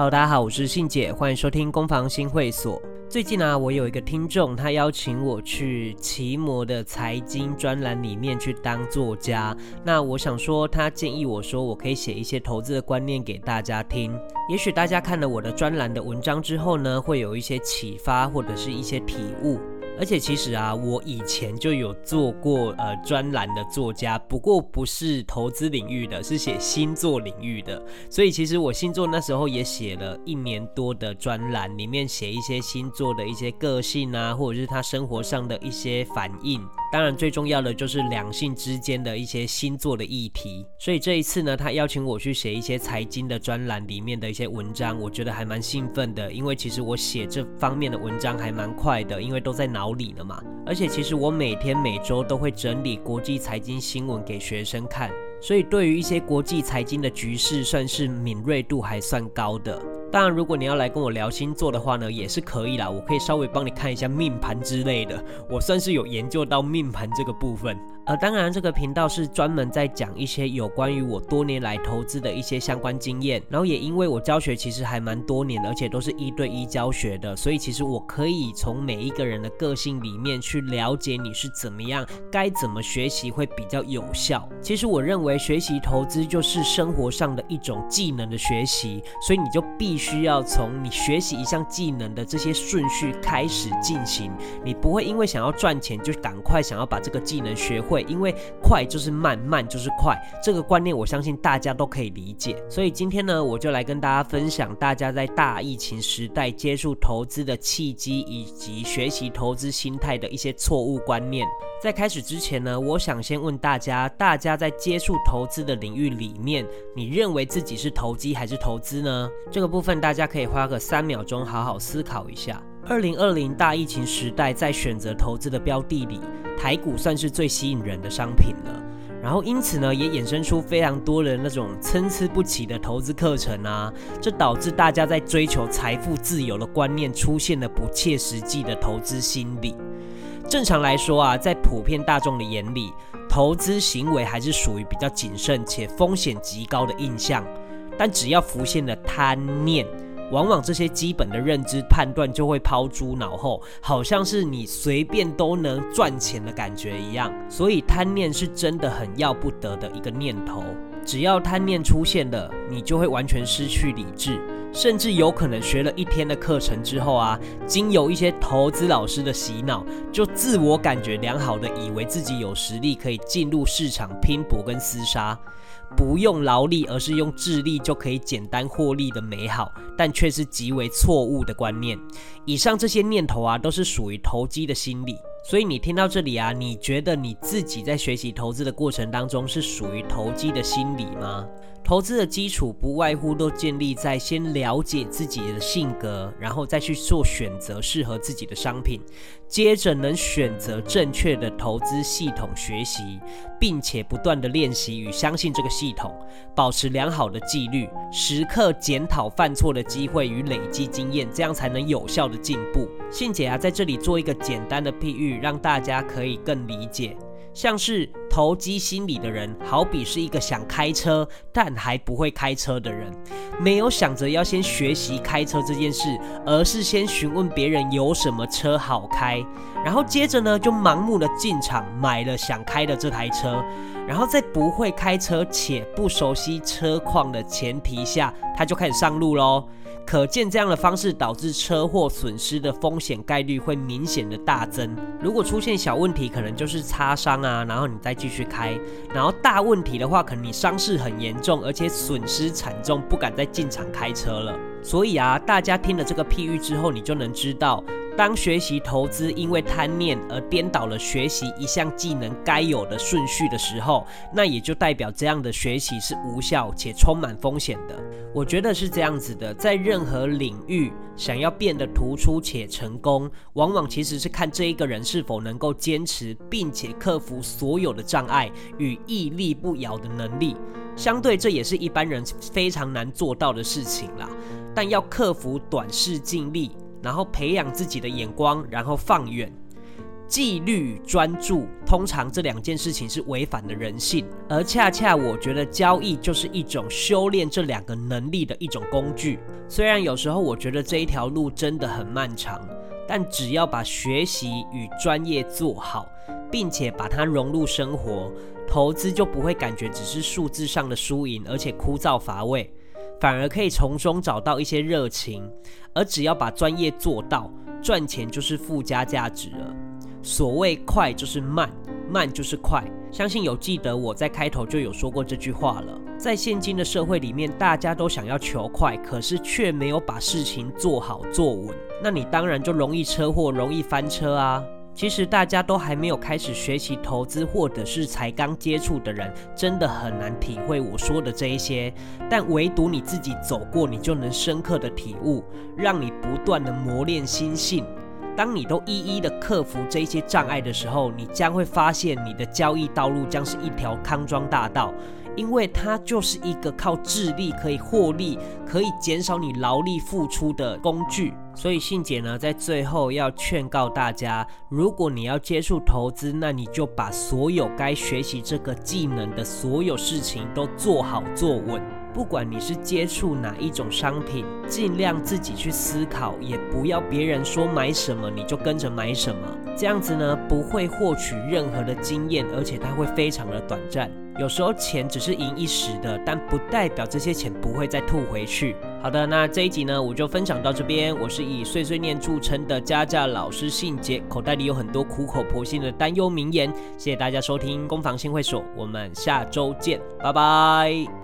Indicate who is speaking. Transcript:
Speaker 1: 好大家好，我是信姐，欢迎收听攻防新会所。最近呢，我有一个听众，他邀请我去奇摩的财经专栏里面去当作家。那我想说，他建议我说，我可以写一些投资的观念给大家听。也许大家看了我的专栏的文章之后呢，会有一些启发或者是一些体悟。而且其实啊，我以前就有做过呃专栏的作家，不过不是投资领域的，是写星座领域的。所以其实我星座那时候也写了一年多的专栏，里面写一些星座的一些个性啊，或者是他生活上的一些反应。当然最重要的就是两性之间的一些星座的议题。所以这一次呢，他邀请我去写一些财经的专栏里面的一些文章，我觉得还蛮兴奋的，因为其实我写这方面的文章还蛮快的，因为都在脑。里了嘛，而且其实我每天每周都会整理国际财经新闻给学生看，所以对于一些国际财经的局势，算是敏锐度还算高的。当然，如果你要来跟我聊星座的话呢，也是可以啦。我可以稍微帮你看一下命盘之类的，我算是有研究到命盘这个部分。呃，当然，这个频道是专门在讲一些有关于我多年来投资的一些相关经验。然后也因为我教学其实还蛮多年，而且都是一对一教学的，所以其实我可以从每一个人的个性里面去了解你是怎么样，该怎么学习会比较有效。其实我认为学习投资就是生活上的一种技能的学习，所以你就必须要从你学习一项技能的这些顺序开始进行，你不会因为想要赚钱就赶快想要把这个技能学会，因为快就是慢，慢就是快，这个观念我相信大家都可以理解。所以今天呢，我就来跟大家分享大家在大疫情时代接触投资的契机，以及学习投资心态的一些错误观念。在开始之前呢，我想先问大家：大家在接触投资的领域里面，你认为自己是投机还是投资呢？这个部分大家可以花个三秒钟好好思考一下。二零二零大疫情时代，在选择投资的标的里，台股算是最吸引人的商品了。然后因此呢，也衍生出非常多的那种参差不齐的投资课程啊，这导致大家在追求财富自由的观念出现了不切实际的投资心理。正常来说啊，在普遍大众的眼里，投资行为还是属于比较谨慎且风险极高的印象。但只要浮现了贪念，往往这些基本的认知判断就会抛诸脑后，好像是你随便都能赚钱的感觉一样。所以贪念是真的很要不得的一个念头。只要贪念出现了，你就会完全失去理智。甚至有可能学了一天的课程之后啊，经由一些投资老师的洗脑，就自我感觉良好的以为自己有实力可以进入市场拼搏跟厮杀，不用劳力而是用智力就可以简单获利的美好，但却是极为错误的观念。以上这些念头啊，都是属于投机的心理。所以你听到这里啊，你觉得你自己在学习投资的过程当中是属于投机的心理吗？投资的基础不外乎都建立在先了解自己的性格，然后再去做选择适合自己的商品，接着能选择正确的投资系统学习，并且不断的练习与相信这个系统，保持良好的纪律，时刻检讨犯错的机会与累积经验，这样才能有效的进步。信姐啊，在这里做一个简单的譬喻，让大家可以更理解。像是投机心理的人，好比是一个想开车但还不会开车的人，没有想着要先学习开车这件事，而是先询问别人有什么车好开，然后接着呢就盲目的进场买了想开的这台车，然后在不会开车且不熟悉车况的前提下，他就开始上路喽。可见这样的方式导致车祸损失的风险概率会明显的大增。如果出现小问题，可能就是擦伤啊，然后你再继续开；然后大问题的话，可能你伤势很严重，而且损失惨重，不敢再进场开车了。所以啊，大家听了这个譬喻之后，你就能知道。当学习投资因为贪念而颠倒了学习一项技能该有的顺序的时候，那也就代表这样的学习是无效且充满风险的。我觉得是这样子的，在任何领域想要变得突出且成功，往往其实是看这一个人是否能够坚持并且克服所有的障碍与屹立不摇的能力。相对，这也是一般人非常难做到的事情啦。但要克服短视尽力。然后培养自己的眼光，然后放远。纪律专注，通常这两件事情是违反了人性，而恰恰我觉得交易就是一种修炼这两个能力的一种工具。虽然有时候我觉得这一条路真的很漫长，但只要把学习与专业做好，并且把它融入生活，投资就不会感觉只是数字上的输赢，而且枯燥乏味，反而可以从中找到一些热情。而只要把专业做到，赚钱就是附加价值了。所谓快就是慢，慢就是快。相信有记得我在开头就有说过这句话了。在现今的社会里面，大家都想要求快，可是却没有把事情做好做稳，那你当然就容易车祸，容易翻车啊。其实大家都还没有开始学习投资，或者是才刚接触的人，真的很难体会我说的这一些。但唯独你自己走过，你就能深刻的体悟，让你不断的磨练心性。当你都一一的克服这些障碍的时候，你将会发现你的交易道路将是一条康庄大道，因为它就是一个靠智力可以获利、可以减少你劳力付出的工具。所以信姐呢，在最后要劝告大家：如果你要接触投资，那你就把所有该学习这个技能的所有事情都做好做稳。不管你是接触哪一种商品，尽量自己去思考，也不要别人说买什么你就跟着买什么。这样子呢，不会获取任何的经验，而且它会非常的短暂。有时候钱只是赢一时的，但不代表这些钱不会再吐回去。好的，那这一集呢，我就分享到这边。我是以碎碎念著称的家教老师信杰，口袋里有很多苦口婆心的担忧名言。谢谢大家收听攻防新会所，我们下周见，拜拜。